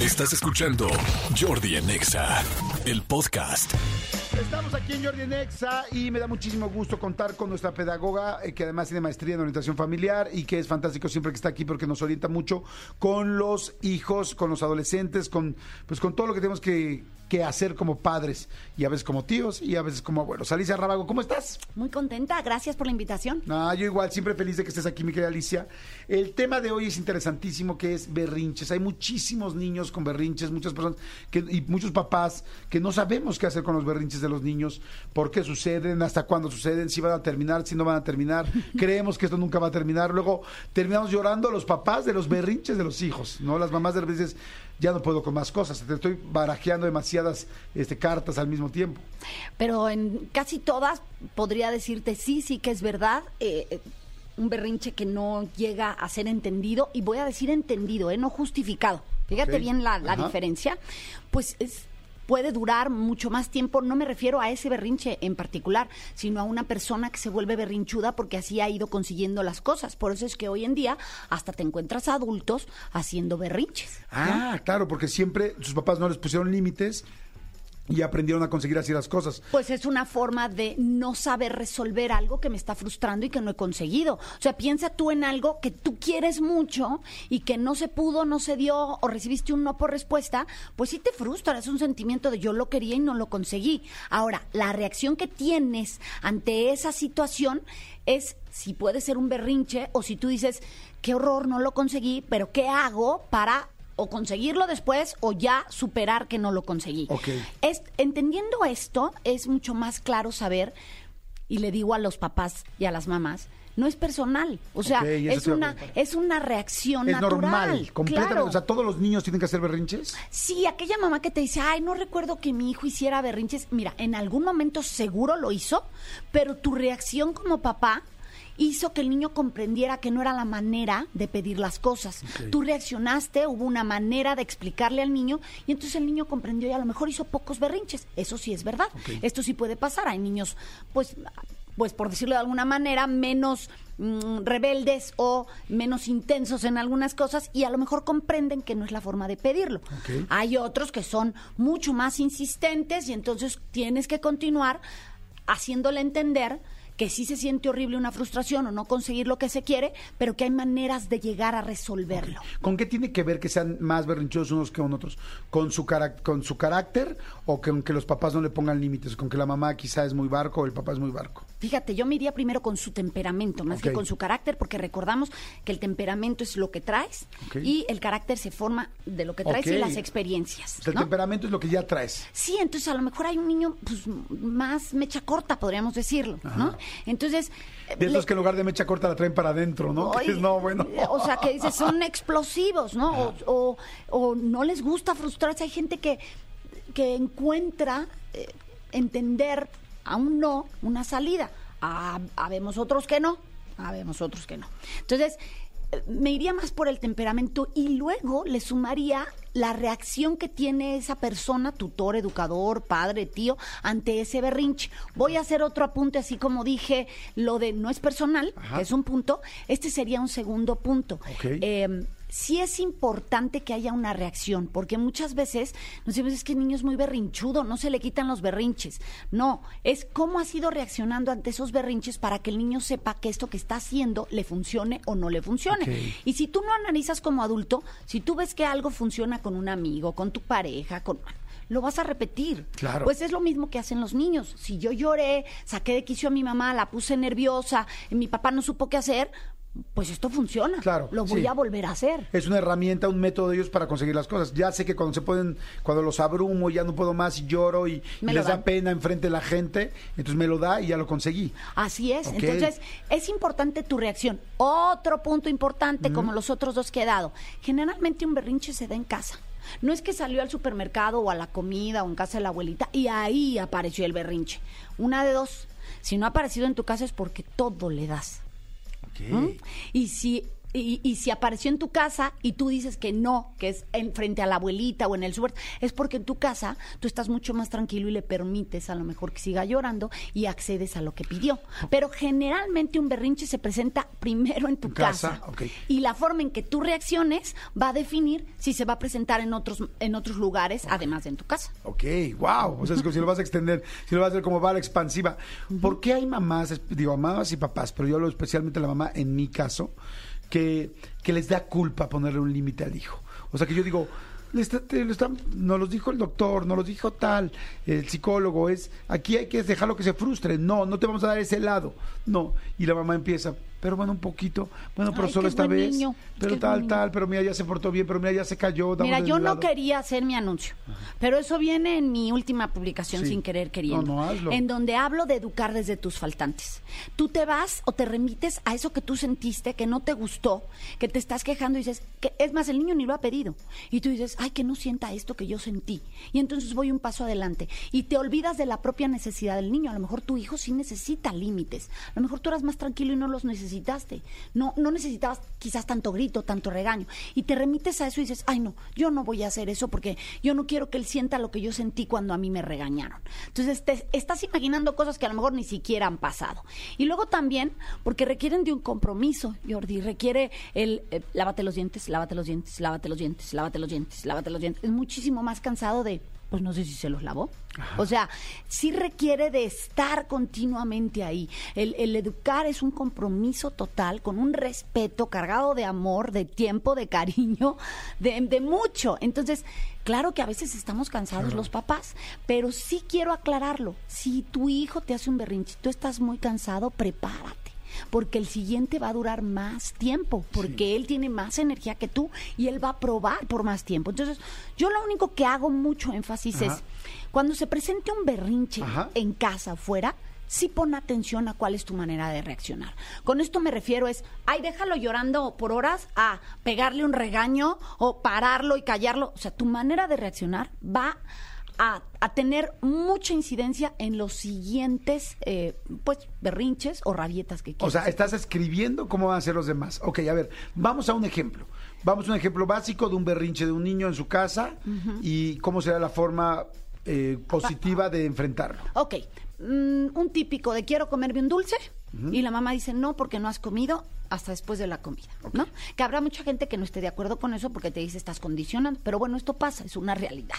Estás escuchando Jordi en Exa, el podcast. Estamos aquí en Jordi Nexa y me da muchísimo gusto contar con nuestra pedagoga, eh, que además tiene maestría en orientación familiar y que es fantástico siempre que está aquí porque nos orienta mucho con los hijos, con los adolescentes, con pues con todo lo que tenemos que, que hacer como padres y a veces como tíos y a veces como abuelos. Alicia Rábago, ¿cómo estás? Muy contenta, gracias por la invitación. Ah, yo igual, siempre feliz de que estés aquí, mi querida Alicia. El tema de hoy es interesantísimo, que es berrinches. Hay muchísimos niños con berrinches, muchas personas que, y muchos papás que no sabemos qué hacer con los berrinches de los niños, por qué suceden, hasta cuándo suceden, si van a terminar, si no van a terminar. Creemos que esto nunca va a terminar. Luego terminamos llorando los papás de los berrinches de los hijos, ¿no? Las mamás de dicen, ya no puedo con más cosas, te estoy barajeando demasiadas este, cartas al mismo tiempo. Pero en casi todas podría decirte sí, sí que es verdad. eh, eh, un berrinche que no llega a ser entendido, y voy a decir entendido, ¿eh? no justificado. Fíjate bien la, la diferencia. Pues es- puede durar mucho más tiempo. No me refiero a ese berrinche en particular, sino a una persona que se vuelve berrinchuda porque así ha ido consiguiendo las cosas. Por eso es que hoy en día hasta te encuentras adultos haciendo berrinches. Ah, claro, porque siempre sus papás no les pusieron límites y aprendieron a conseguir así las cosas. Pues es una forma de no saber resolver algo que me está frustrando y que no he conseguido. O sea, piensa tú en algo que tú quieres mucho y que no se pudo, no se dio o recibiste un no por respuesta, pues sí te frustra, es un sentimiento de yo lo quería y no lo conseguí. Ahora, la reacción que tienes ante esa situación es si puede ser un berrinche o si tú dices, qué horror, no lo conseguí, pero ¿qué hago para o conseguirlo después o ya superar que no lo conseguí? Ok. Es- entendiendo esto, es mucho más claro saber, y le digo a los papás y a las mamás, no es personal. O sea, es, una, es una reacción Es natural. normal, completamente. claro. O sea, todos los niños tienen que hacer berrinches. Sí, aquella mamá que te dice, ay, no recuerdo que mi hijo hiciera berrinches. Mira, en algún momento seguro lo hizo, pero tu reacción como papá hizo que el niño comprendiera que no era la manera de pedir las cosas. Tú reaccionaste, hubo una manera de explicarle al niño y entonces el niño comprendió y a lo mejor hizo pocos berrinches. Eso sí es verdad. Esto sí puede pasar. Hay niños, pues, pues por decirlo de alguna manera, menos mm, rebeldes o menos intensos en algunas cosas y a lo mejor comprenden que no es la forma de pedirlo. Hay otros que son mucho más insistentes y entonces tienes que continuar haciéndole entender que sí se siente horrible una frustración o no conseguir lo que se quiere, pero que hay maneras de llegar a resolverlo. ¿Con qué tiene que ver que sean más berrinchosos unos que otros? ¿Con su, con su carácter o con que los papás no le pongan límites? ¿Con que la mamá quizá es muy barco o el papá es muy barco? Fíjate, yo me iría primero con su temperamento, más que con su carácter, porque recordamos que el temperamento es lo que traes y el carácter se forma de lo que traes y las experiencias. O sea, el temperamento es lo que ya traes. Sí, entonces a lo mejor hay un niño pues, más mecha corta, podríamos decirlo, ¿no? Entonces... De esos le- que en lugar de mecha corta la traen para adentro, ¿no? Bueno. eh, O sea, que dices, son explosivos, ¿no? O, o- o no les gusta frustrarse. Hay gente que, que encuentra eh, entender a un no una salida. Ah, habemos otros que no. Habemos otros que no. Entonces, me iría más por el temperamento y luego le sumaría la reacción que tiene esa persona, tutor, educador, padre, tío, ante ese berrinche. Voy a hacer otro apunte, así como dije, lo de no es personal, que es un punto, este sería un segundo punto. Eh, sí es importante que haya una reacción, porque muchas veces nos decimos, es que el niño es muy berrinchudo, no se le quitan los berrinches. No, es cómo ha sido reaccionando ante esos berrinches para que el niño sepa que esto que está haciendo le funcione o no le funcione. Y si tú no analizas como adulto, si tú ves que algo funciona con un amigo, con tu pareja, con lo vas a repetir. Claro. Pues es lo mismo que hacen los niños. Si yo lloré, saqué de quicio a mi mamá, la puse nerviosa, mi papá no supo qué hacer, pues esto funciona. Claro, Lo voy sí. a volver a hacer. Es una herramienta, un método de ellos para conseguir las cosas. Ya sé que cuando se pueden, cuando los abrumo, ya no puedo más y lloro y, les da pena enfrente de la gente, entonces me lo da y ya lo conseguí. Así es. Entonces, es importante tu reacción. Otro punto importante, como los otros dos que he dado. Generalmente un berrinche se da en casa. No es que salió al supermercado o a la comida o en casa de la abuelita y ahí apareció el berrinche. Una de dos. Si no ha aparecido en tu casa es porque todo le das. Ok. ¿Mm? Y si y, y si apareció en tu casa y tú dices que no, que es en, frente a la abuelita o en el súper, es porque en tu casa tú estás mucho más tranquilo y le permites a lo mejor que siga llorando y accedes a lo que pidió. Pero generalmente un berrinche se presenta primero en tu casa, casa. Y la forma en que tú reacciones va a definir si se va a presentar en otros, en otros lugares, además de en tu casa. Ok, wow. O sea, es como si lo vas a extender, si lo vas a hacer como va la expansiva. ¿Por qué hay mamás, digo, mamás y papás, pero yo hablo especialmente de la mamá en mi caso, que, que les da culpa ponerle un límite al hijo? O sea, que yo digo, le los dijo el doctor, nos los dijo tal, el psicólogo, es, aquí hay que dejarlo que se frustre. No, no te vamos a dar ese lado. No. Y la mamá empieza, pero bueno, un poquito, bueno, pero Ay, solo esta vez, niño, pero tal, tal, pero mira, ya se portó bien, pero mira, ya se cayó. Mira, yo no quería hacer mi anuncio, pero eso viene en mi última publicación Sí. sin querer queriendo, No, no, hazlo. en donde hablo de educar desde tus faltantes. Tú te vas o te remites a eso que tú sentiste, que no te gustó, que te estás quejando y dices, que es más, el niño ni lo ha pedido. Y tú dices, ay, que no sienta esto que yo sentí. Y entonces voy un paso adelante. Y te olvidas de la propia necesidad del niño. A lo mejor tu hijo sí necesita límites. A lo mejor tú eras más tranquilo y no los necesitaste. No, no necesitabas quizás tanto grito, tanto regaño. Y te remites a eso y dices, ay no, yo no voy a hacer eso porque yo no quiero que él sienta lo que yo sentí cuando a mí me regañaron. Entonces te estás imaginando cosas que a lo mejor ni siquiera han pasado. Y luego también, porque requieren de un compromiso, Jordi, requiere el eh, lávate los dientes, lávate los dientes, lávate los dientes, lávate los dientes, lávate los dientes. Es muchísimo más cansado de pues no sé si se los lavó. O sea, sí requiere de estar continuamente ahí. El, el educar es un compromiso total, con un respeto cargado de amor, de tiempo, de cariño, de, de mucho. Entonces, claro que a veces estamos cansados los papás, pero sí quiero aclararlo. Si tu hijo te hace un berrinche, tú estás muy cansado, prepárate porque el siguiente va a durar más tiempo, porque él tiene más energía que tú y él va a probar por más tiempo. Entonces, yo lo único que hago mucho énfasis Ajá. es, cuando se presente un berrinche Ajá. en casa, afuera, sí pon atención a cuál es tu manera de reaccionar. Con esto me refiero es, ay, déjalo llorando por horas, a pegarle un regaño o pararlo y callarlo. O sea, tu manera de reaccionar va a, a tener mucha incidencia en los siguientes, eh, pues, berrinches o rabietas que O quieras. sea, estás escribiendo cómo van a ser los demás. Ok, a ver, vamos a un ejemplo. Vamos a un ejemplo básico de un berrinche de un niño en su casa y cómo será la forma eh, positiva de enfrentarlo. Ok, mm, un típico de quiero comerme un dulce y la mamá dice no porque no has comido hasta después de la comida, ¿no? Que habrá mucha gente que no esté de acuerdo con eso porque te dice estás condicionando, pero bueno, esto pasa, es una realidad.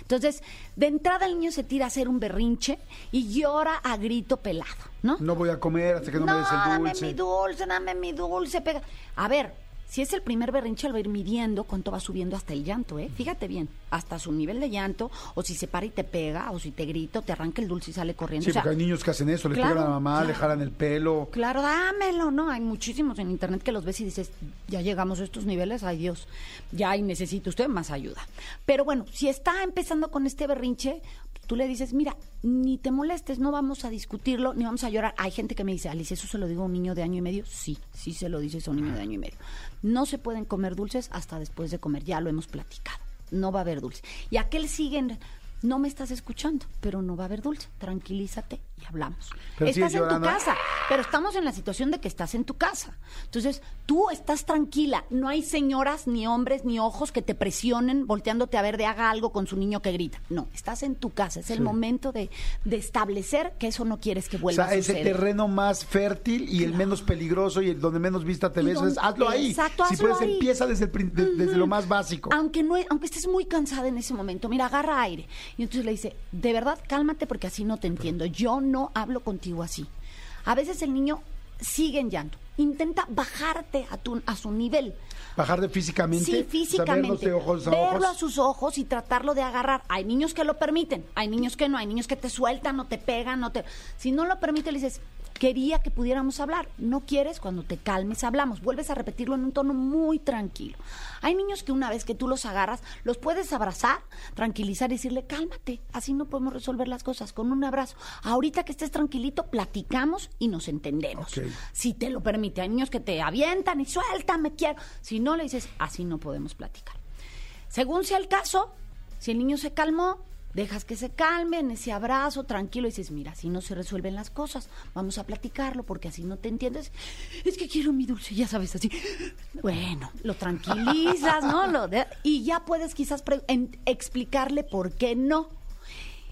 Entonces, de entrada el niño se tira a hacer un berrinche y llora a grito pelado, ¿no? No voy a comer hasta que no, me des el dame dulce. mi dulce, dame mi dulce, pega. A ver, si es el primer berrinche, él va a ir midiendo cuánto va subiendo hasta el llanto, ¿eh? Fíjate bien, hasta su nivel de llanto, o si se para y te pega, o si te grita, o te arranca el dulce y sale corriendo. Sí, o sea, porque hay niños que hacen eso, le claro, pegan a la mamá, le jalan el pelo. Claro, dámelo, ¿no? Hay muchísimos en internet que los ves y dices, ya llegamos a estos niveles, ay Dios, ya y necesita usted más ayuda. Pero bueno, si está empezando con este berrinche, tú le dices, mira, ni te molestes, no vamos a discutirlo, ni vamos a llorar. Hay gente que me dice, Alice, ¿eso se lo digo a un niño de año y medio? Sí, sí se lo dices a un niño de año y medio. No se pueden comer dulces hasta después de comer, ya lo hemos platicado. No va a haber dulce. Y aquel sigue no me estás escuchando, pero no va a haber dulce. Tranquilízate y hablamos. Pero estás en tu casa, pero estamos en la situación de que estás en tu casa. Entonces, tú estás tranquila. No hay señoras, ni hombres, ni ojos que te presionen volteándote a ver de haga algo con su niño que grita. No, estás en tu casa. Es el Sí. momento de, de establecer que eso no quieres que O vuelva sea, a es el terreno más fértil y el menos peligroso y el donde menos vista te ves. hazlo ahí. Exacto, si hazlo puedes, ahí. empieza el desde lo más básico. Aunque no, aunque estés muy cansada en ese momento, mira, agarra aire. Y entonces le dice, de verdad, cálmate porque así no te entiendo. Yo no hablo contigo así. A veces el niño sigue en llanto. Intenta bajarte a, tu, a su nivel. Bajar de físicamente. Sí, físicamente. verlos de ojos a verlo ojos. a sus ojos y tratarlo de agarrar. Hay niños que lo permiten, hay niños que no, hay niños que te sueltan o te pegan, no te. Si no lo permite, le dices, quería que pudiéramos hablar. No quieres, cuando te calmes hablamos. Vuelves a repetirlo en un tono muy tranquilo. Hay niños que una vez que tú los agarras, los puedes abrazar, tranquilizar y decirle, cálmate, así no podemos resolver las cosas con un abrazo. Ahorita que estés tranquilito, platicamos y nos entendemos. Si te lo permite, hay niños que te avientan y suéltame, quiero. Si no, le dices, así no podemos platicar. Según sea el caso, si el niño se calmó, dejas que se calmen, ese abrazo tranquilo, y dices, mira, así no se resuelven las cosas, vamos a platicarlo, porque así no te entiendes. Es que quiero mi dulce, ya sabes, así. Bueno, lo tranquilizas, ¿no? Lo de- y ya puedes quizás explicarle por qué no.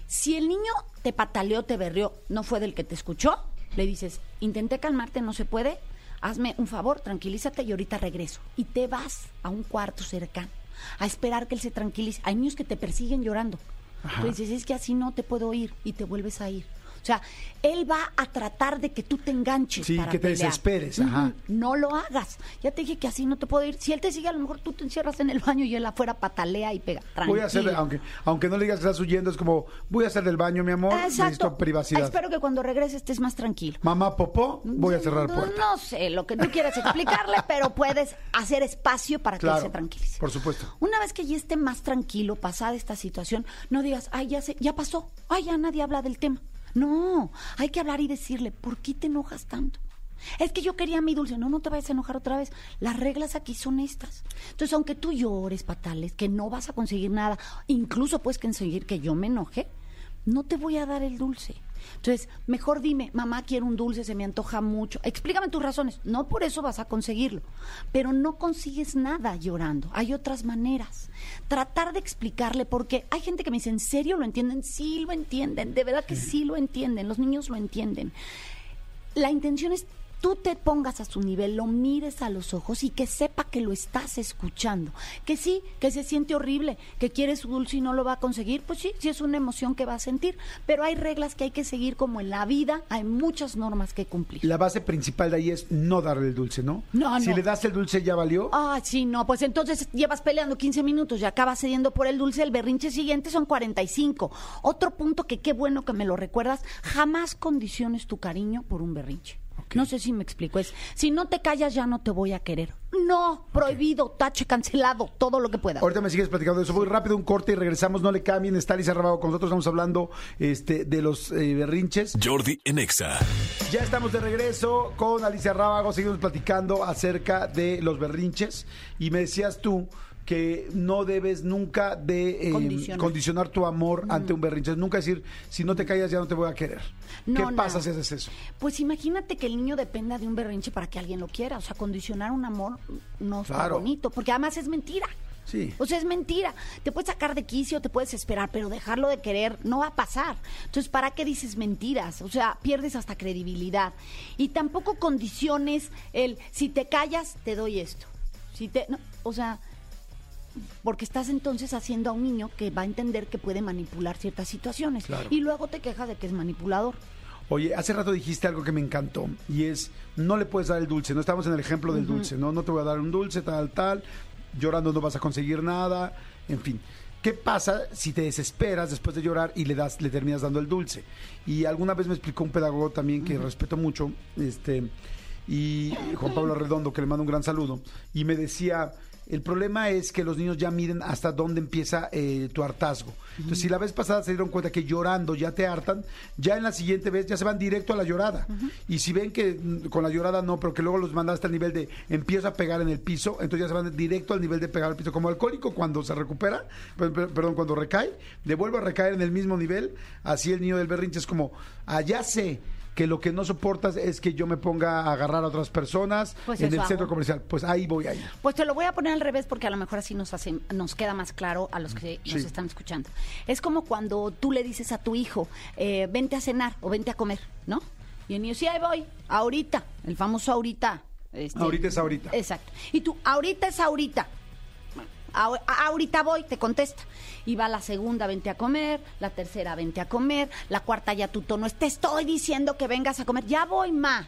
Si el niño te pataleó, te berrió, no fue del que te escuchó, le dices, intenté calmarte, no se puede, hazme un favor, tranquilízate y ahorita regreso. Y te vas a un cuarto cercano a esperar que él se tranquilice. Hay niños que te persiguen llorando. Tú dices, es que así no te puedo ir y te vuelves a ir. O sea, él va a tratar de que tú te enganches. Sí, para que te pelear. desesperes, ajá. No lo hagas. Ya te dije que así no te puedo ir. Si él te sigue, a lo mejor tú te encierras en el baño y él afuera patalea y pega. Voy a hacer, Tranquilo. aunque, aunque no le digas que estás huyendo, es como, voy a hacer del baño, mi amor, necesito privacidad. Espero que cuando regreses estés más tranquilo. Mamá popó, voy a cerrar No, puerta. No sé lo que tú quieras explicarle, pero puedes hacer espacio para que él se tranquilice. por supuesto. Una vez que ya esté más tranquilo, pasada esta situación, no digas, ay, ya, se, ya pasó, ay, ya nadie habla del tema. No, hay que hablar y decirle, ¿por qué te enojas tanto? Es que yo quería mi dulce. No, no te vayas a enojar otra vez. Las reglas aquí son estas. Entonces, aunque tú llores, patales, que no vas a conseguir nada, incluso puedes conseguir que yo me enoje, no te voy a dar el dulce. Entonces, mejor dime, mamá, quiero un dulce, se me antoja mucho. Explícame tus razones. No por eso vas a conseguirlo. Pero no consigues nada llorando. Hay otras maneras. Tratar de explicarle, porque hay gente que me dice, ¿en serio lo entienden? Sí lo entienden, de verdad que sí lo entienden. Los niños lo entienden. La intención es tú te pongas a su nivel, lo mires a los ojos y que sepa que lo estás escuchando. Que sí, que se siente horrible, que quiere su dulce y no lo va a conseguir, pues sí, sí es una emoción que va a sentir. Pero hay reglas que hay que seguir como en la vida, hay muchas normas que cumplir. La base principal de ahí es no darle el dulce, ¿no? No, Si no. le das el dulce, ya valió. Ah, sí, no, pues entonces llevas peleando 15 minutos y acabas cediendo por el dulce, el berrinche siguiente son 45. Otro punto que qué bueno que me lo recuerdas, jamás condiciones tu cariño por un berrinche. No sé si me explico, es, si no te callas ya no te voy a querer. No, prohibido, tache, cancelado, todo lo que pueda. Ahorita me sigues platicando de eso. Voy rápido un corte y regresamos. No le cambien. Está Lisa Rabago con nosotros. Estamos hablando este, de los eh, berrinches. Jordi en Exa. Ya estamos de regreso con Alicia Rábago. Seguimos platicando acerca de los berrinches. Y me decías tú que no debes nunca de eh, Condicionar. condicionar tu amor ante un berrinche. Nunca decir, si no te callas ya no te voy a querer. No, ¿Qué pasa si haces eso? Pues imagínate que el niño dependa de un berrinche para que alguien lo quiera. O sea, condicionar un amor no está Claro. bonito, porque además es mentira. Sí. O sea, es mentira. Te puedes sacar de quicio, te puedes esperar, pero dejarlo de querer no va a pasar. Entonces, ¿para qué dices mentiras? O sea, pierdes hasta credibilidad. Y tampoco condiciones el, si te callas, te doy esto. Si te, no, o sea, porque estás entonces haciendo a un niño que va a entender que puede manipular ciertas situaciones. Claro. Y luego te quejas de que es manipulador. Oye, hace rato dijiste algo que me encantó y es, no le puedes dar el dulce, no estamos en el ejemplo del dulce, ¿no? No te voy a dar un dulce, tal, tal, llorando no vas a conseguir nada, en fin. ¿Qué pasa si te desesperas después de llorar y le das, le terminas dando el dulce? Y alguna vez me explicó un pedagogo también que respeto mucho, este, y Juan Pablo Redondo, que le mando un gran saludo, y me decía, el problema es que los niños ya miden hasta dónde empieza eh, tu hartazgo. Entonces, si la vez pasada se dieron cuenta que llorando ya te hartan, ya en la siguiente vez ya se van directo a la llorada. Y si ven que mm, con la llorada no, pero que luego los mandaste al nivel de empiezo a pegar en el piso, entonces ya se van directo al nivel de pegar al piso. Como alcohólico cuando se recupera, per- per- perdón, cuando recae, devuelve a recaer en el mismo nivel. Así el niño del berrinche es como, allá sé que lo que no soportas es que yo me ponga a agarrar a otras personas Pues en el centro comercial. Pues ahí voy a ir. Pues te lo voy a poner al revés porque a lo mejor así nos hace, nos queda más claro a los que nos están escuchando. Es como cuando tú le dices a tu hijo, eh, vente a cenar o vente a comer, ¿no? Y el niño, sí, ahí voy, ahorita, el famoso ahorita. este, Ahorita es ahorita. Exacto. Y tú, ahorita es ahorita. Ahorita voy, te contesta. Y va la segunda, vente a comer, la tercera, vente a comer, la cuarta ya tu tono es, te estoy diciendo que vengas a comer, ya voy, ma.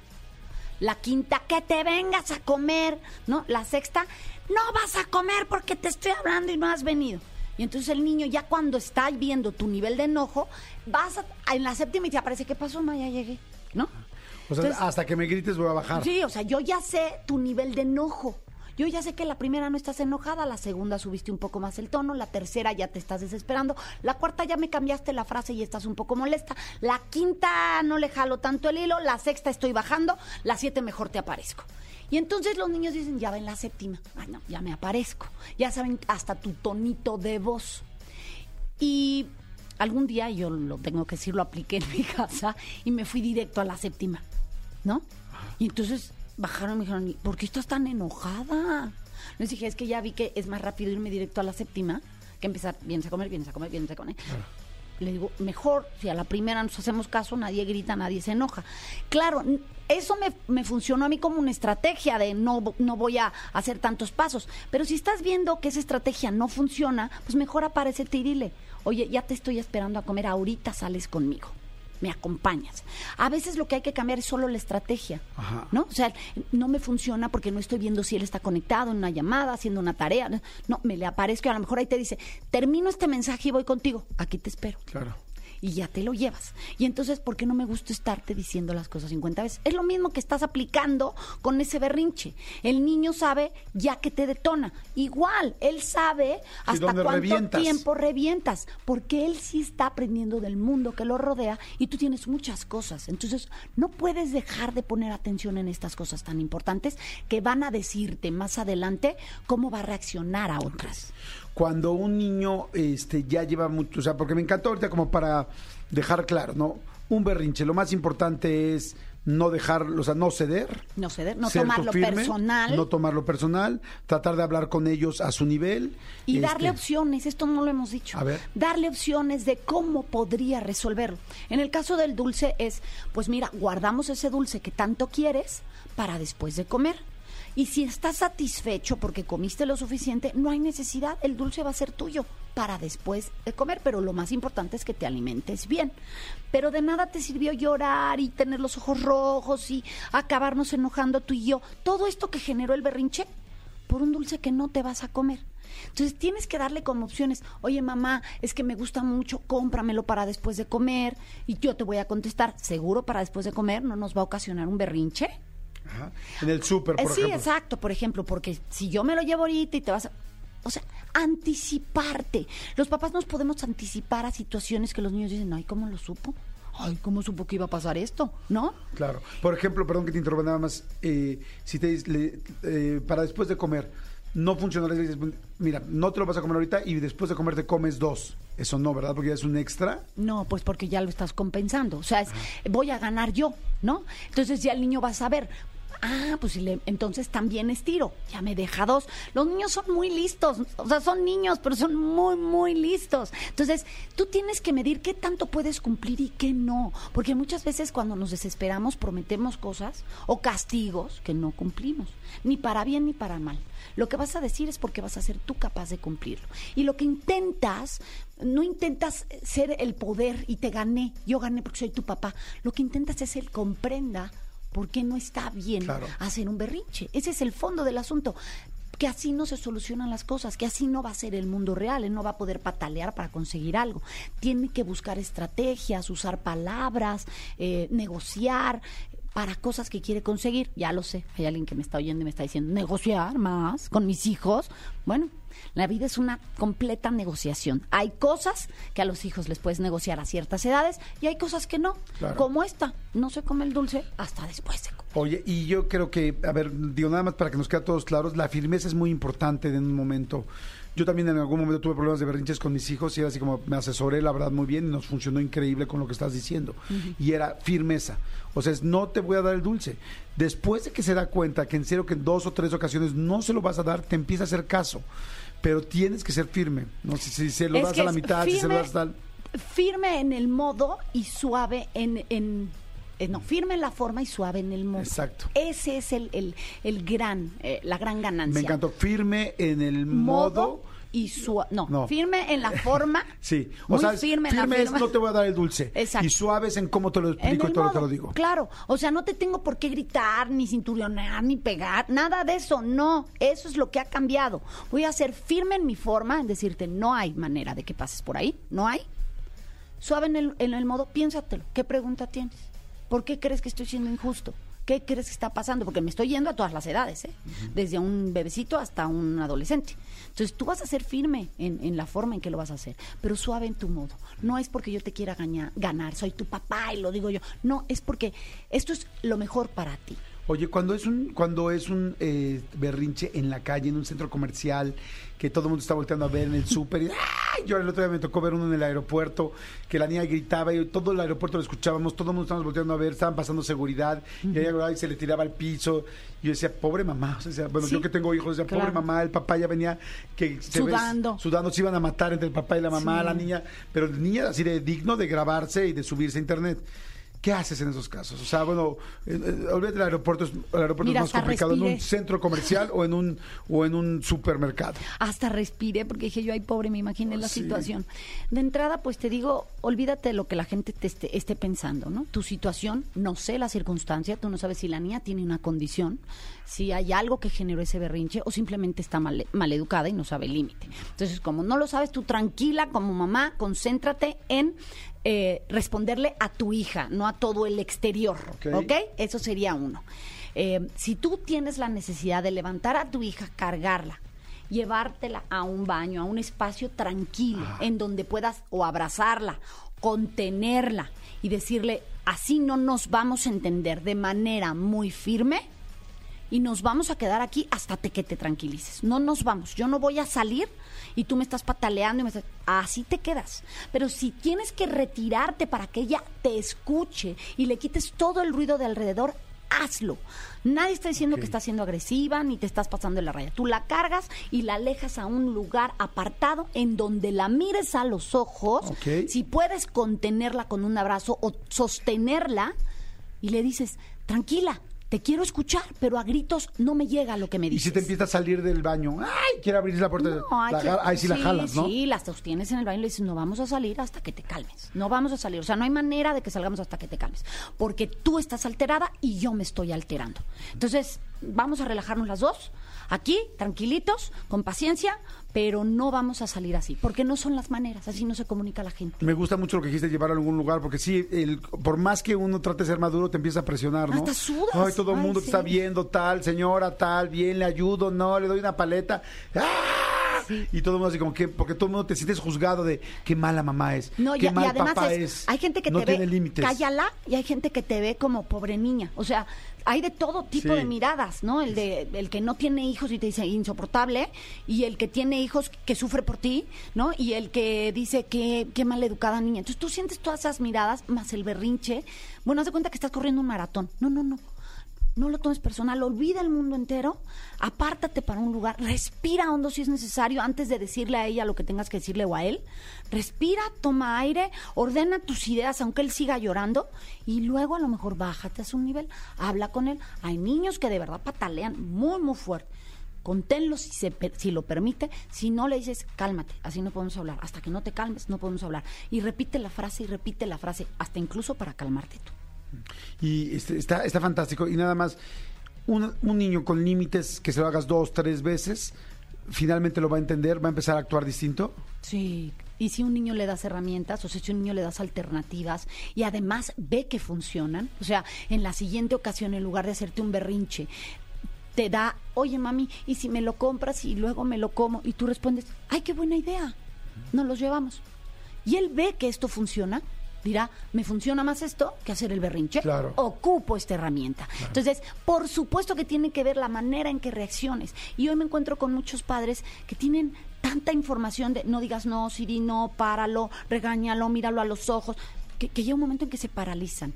La quinta, que te vengas a comer, ¿no? La sexta, no vas a comer porque te estoy hablando y no has venido. Y entonces el niño ya cuando está viendo tu nivel de enojo, vas a- en la séptima y te aparece, ¿qué pasó, ma? Ya llegué, ¿no? O sea, Entonces- hasta que me grites voy a bajar. Sí, o sea, yo ya sé tu nivel de enojo. Yo ya sé que la primera no estás enojada, la segunda subiste un poco más el tono, la tercera ya te estás desesperando, la cuarta ya me cambiaste la frase y estás un poco molesta, la quinta no le jalo tanto el hilo, la sexta estoy bajando, la siete mejor te aparezco. Y entonces los niños dicen, ya va en la séptima, ay no, ya me aparezco, ya saben hasta tu tonito de voz. Y algún día, yo lo tengo que decir, lo apliqué en mi casa y me fui directo a la séptima, ¿no? Y entonces bajaron y me dijeron, ¿por qué estás tan enojada? Les dije, es que ya vi que es más rápido irme directo a la séptima que empezar, vienes a comer, vienes a comer, vienes a comer. Le digo, mejor, si a la primera nos hacemos caso, nadie grita, nadie se enoja. Claro, eso me, me funcionó a mí como una estrategia de no, no voy a hacer tantos pasos. Pero si estás viendo que esa estrategia no funciona, pues mejor aparecete y dile, oye, ya te estoy esperando a comer, ahorita sales conmigo. Me acompañas. A veces lo que hay que cambiar es solo la estrategia, Ajá. ¿no? O sea, no me funciona porque no estoy viendo si él está conectado en una llamada, haciendo una tarea. No, me le aparezco y a lo mejor ahí te dice, termino este mensaje y voy contigo. Aquí te espero Claro. Y ya te lo llevas. Y entonces, ¿por qué no me gusta estarte diciendo las cosas 50 veces? Es lo mismo que estás aplicando con ese berrinche. El niño sabe ya que te detona. Igual, él sabe hasta cuánto revientas. tiempo revientas, porque él sí está aprendiendo del mundo que lo rodea y tú tienes muchas cosas. Entonces, no puedes dejar de poner atención en estas cosas tan importantes que van a decirte más adelante cómo va a reaccionar a otras. Cuando un niño este, ya lleva mucho, o sea, porque me encantó ahorita como para dejar claro, ¿no? Un berrinche, lo más importante es no dejar, o sea, no ceder. No ceder, no tomarlo firme, personal. No tomarlo personal, tratar de hablar con ellos a su nivel. Y este, darle opciones, esto no lo hemos dicho. A ver. Darle opciones de cómo podría resolverlo. En el caso del dulce es, pues mira, guardamos ese dulce que tanto quieres para después de comer. Y si estás satisfecho porque comiste lo suficiente, no hay necesidad, el dulce va a ser tuyo para después de comer, pero lo más importante es que te alimentes bien. Pero de nada te sirvió llorar y tener los ojos rojos y acabarnos enojando tú y yo. Todo esto que generó el berrinche por un dulce que no te vas a comer. Entonces tienes que darle como opciones, oye mamá, es que me gusta mucho, cómpramelo para después de comer y yo te voy a contestar, seguro para después de comer no nos va a ocasionar un berrinche. Ajá. En el súper, Eh, por sí, ejemplo. exacto, por ejemplo, porque si yo me lo llevo ahorita y te vas a... O sea, anticiparte. Los papás nos podemos anticipar a situaciones que los niños dicen, ay, ¿cómo lo supo? Ay, ¿cómo supo que iba a pasar esto? ¿No? Claro. Por ejemplo, perdón que te interrumpa nada más. eh, si te le- eh, para después de comer, no funciona, le dices, mira, no te lo vas a comer ahorita y después de comer te comes dos. Eso no, ¿verdad? Porque ya es un extra. No, pues porque ya lo estás compensando. O sea, es, voy a ganar yo, ¿no? Entonces ya el niño va a saber. Ah, pues entonces también estiro. Ya me deja dos. Los niños son muy listos. O sea, son niños, pero son muy, muy listos. Entonces, tú tienes que medir qué tanto puedes cumplir y qué no. Porque muchas veces cuando nos desesperamos prometemos cosas o castigos que no cumplimos. Ni para bien ni para mal. Lo que vas a decir es porque vas a ser tú capaz de cumplirlo. Y lo que intentas, no intentas ser el poder y te gané, yo gané porque soy tu papá. Lo que intentas es el comprenda por qué no está bien Claro. hacer un berrinche. Ese es el fondo del asunto. Que así no se solucionan las cosas, que así no va a ser el mundo real, él no va a poder patalear para conseguir algo. Tiene que buscar estrategias, usar palabras, eh, negociar para cosas que quiere conseguir. Ya lo sé, hay alguien que me está oyendo y me está diciendo, negociar más con mis hijos. Bueno, la vida es una completa negociación. Hay cosas que a los hijos les puedes negociar a ciertas edades y hay cosas que no. Claro. Como esta, no se come el dulce hasta después de comer. Oye, y yo creo que, a ver, digo nada más para que nos quede a todos claros, la firmeza es muy importante en un momento. Yo también en algún momento tuve problemas de berrinches con mis hijos y era así como me asesoré, la verdad, muy bien y nos funcionó increíble con lo que estás diciendo. Y era firmeza. O sea, es no te voy a dar el dulce. Después de que se da cuenta que en serio que en dos o tres ocasiones no se lo vas a dar, te empieza a hacer caso. Pero tienes que ser firme. No si, si se lo Es das a la mitad, si se lo das tal. Firme en el modo y suave en... en eh, no, firme en la forma y suave en el modo. Exacto. Ese es el, el, el gran, eh, la gran ganancia. Me encantó. Firme en el Modo modo y suave. No, No. firme en la forma. Sí, o muy sea, firme, firme, en la es no te voy a dar el dulce. Exacto. Y suave es en cómo te lo explico y todo te modo, lo digo. Claro, o sea, no te tengo por qué gritar, ni cinturonear, ni pegar, nada de eso, no, eso es lo que ha cambiado. Voy a ser firme en mi forma, en decirte, no hay manera de que pases por ahí, no hay. Suave en el, en el modo, piénsatelo, ¿qué pregunta tienes? ¿Por qué crees que estoy siendo injusto? ¿Qué crees que está pasando? Porque me estoy yendo a todas las edades, ¿eh? desde un bebecito hasta un adolescente. Entonces tú vas a ser firme en, en la forma en que lo vas a hacer, pero suave en tu modo. No es porque yo te quiera gaña- ganar, soy tu papá y lo digo yo. No, es porque esto es lo mejor para ti. Oye, cuando es un, cuando es un eh, berrinche en la calle, en un centro comercial, que todo el mundo está volteando a ver en el súper, yo el otro día me tocó ver uno en el aeropuerto, que la niña gritaba y todo el aeropuerto lo escuchábamos, todo el mundo estábamos volteando a ver, estaban pasando seguridad, y ella y se le tiraba al piso, y yo decía, pobre mamá, o sea, bueno, Sí, yo que tengo hijos, decía, pobre mamá, el papá ya venía que se Sudando. sudando, se iban a matar entre el papá y la mamá, Sí. la niña, pero niña así de digno de grabarse y de subirse a internet. ¿Qué haces en esos casos? O sea, bueno, eh, eh, olvídate el aeropuerto, es, el aeropuerto Mira, es más complicado en un centro comercial o en un o en un supermercado. Hasta respiré porque dije yo, ay pobre, me imaginé la Sí. situación. De entrada, pues te digo, olvídate de lo que la gente te esté, esté pensando, ¿no? Tu situación, no sé la circunstancia, tú no sabes si la niña tiene una condición, si hay algo que generó ese berrinche o simplemente está mal, educada y no sabe el límite. Entonces, como no lo sabes, tú tranquila como mamá, concéntrate en eh, responderle a tu hija, no a todo el exterior, Ok. Eso sería uno. Eh, si tú tienes la necesidad de levantar a tu hija, cargarla, llevártela a un baño, a un espacio tranquilo, en donde puedas o abrazarla, contenerla y decirle, así no nos vamos a entender de manera muy firme y nos vamos a quedar aquí hasta te- que te tranquilices. No nos vamos. Yo no voy a salir y tú me estás pataleando y me estás... Así te quedas. Pero si tienes que retirarte para que ella te escuche y le quites todo el ruido de alrededor, hazlo. Nadie está diciendo que estás siendo agresiva ni te estás pasando de la raya. Tú la cargas y la alejas a un lugar apartado en donde la mires a los ojos. Ok. Si puedes contenerla con un abrazo o sostenerla y le dices, tranquila, te quiero escuchar, pero a gritos no me llega lo que me Y dices. si te empieza a salir del baño, ¡ay! Quiere abrir la puerta. No, la que- ahí sí, la jalas, ¿no? Sí, la sostienes en el baño y le dices, no vamos a salir hasta que te calmes. No vamos a salir. O sea, no hay manera de que salgamos hasta que te calmes. Porque tú estás alterada y yo me estoy alterando. Entonces, vamos a relajarnos las dos, aquí, tranquilitos, con paciencia, pero no vamos a salir así. Porque no son las maneras. Así no se comunica la gente. Me gusta mucho lo que dijiste, llevar a algún lugar, porque sí, el, por más que uno trate de ser maduro, te empieza a presionar, ¿no? Hasta sudas. Ay, todo el mundo te está viendo, tal, señora, tal, bien, le ayudo, no, le doy una paleta. ¡Ah! Sí. Y todo el mundo así como que, porque todo el mundo te sientes juzgado de qué mala mamá es, No, qué y, y mal además papá es- es. hay gente que no te tiene ve, límites. cállala, y hay gente que te ve como pobre niña. O sea, hay de todo tipo Sí. de miradas, ¿no? El de el que no tiene hijos y te dice insoportable, y el que tiene hijos que sufre por ti, ¿no? Y el que dice que qué mal educada niña. Entonces tú sientes todas esas miradas más el berrinche. Bueno, haz de cuenta que estás corriendo un maratón. No, no, no. No lo tomes personal, olvida el mundo entero, apártate para un lugar, respira hondo si es necesario antes de decirle a ella lo que tengas que decirle o a él. Respira, toma aire, ordena tus ideas aunque él siga llorando y luego a lo mejor bájate a su nivel, habla con él. Hay niños que de verdad patalean muy, muy fuerte. Conténlo si, se, si lo permite, si no le dices cálmate, así no podemos hablar, hasta que no te calmes no podemos hablar. Y repite la frase y repite la frase, hasta incluso para calmarte tú. Y este, está, está fantástico. Y nada más, un, un niño con límites, que se lo hagas dos, tres veces, finalmente lo va a entender, va a empezar a actuar distinto. Sí, y si un niño le das herramientas, o sea, si un niño le das alternativas y además ve que funcionan, o sea, en la siguiente ocasión, en lugar de hacerte un berrinche, te da, oye mami, ¿y si me lo compras y luego me lo como? Y tú respondes, ay, qué buena idea, nos los llevamos. Y él ve que esto funciona, dirá, me funciona más esto que hacer el berrinche. Claro. Ocupo esta herramienta. Entonces, por supuesto que tiene que ver la manera en que reacciones. Y hoy me encuentro con muchos padres que tienen tanta información de no digas no, Siri, no, páralo, regáñalo, míralo a los ojos, que, que llega un momento en que se paralizan.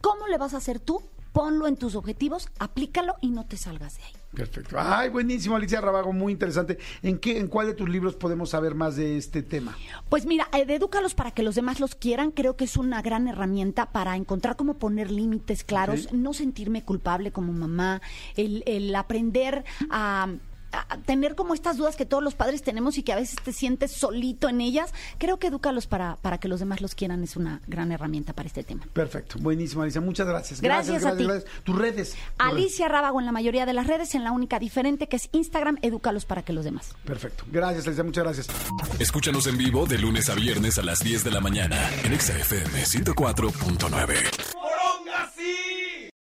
¿Cómo le vas a hacer tú? Ponlo en tus objetivos, aplícalo y no te salgas de ahí. Perfecto. Ay, buenísimo, Alicia Rabago, muy interesante. ¿En qué, en cuál de tus libros podemos saber más de este tema? Pues mira, eh, Edúcalos para que los demás los quieran, creo que es una gran herramienta para encontrar cómo poner límites claros, no sentirme culpable como mamá, el, el aprender a, a tener como estas dudas que todos los padres tenemos y que a veces te sientes solito en ellas. Creo que Edúcalos para, para que los demás los quieran es una gran herramienta para este tema. Perfecto, buenísimo, Alicia. Muchas gracias. Gracias a ti. Tus redes. Alicia Rábago en la mayoría de las redes, en la única diferente que es Instagram, Edúcalos para que los demás. Perfecto. Gracias, Alicia. Muchas gracias. Escúchanos en vivo de lunes a viernes a las 10 de la mañana en Exa FM 104.9.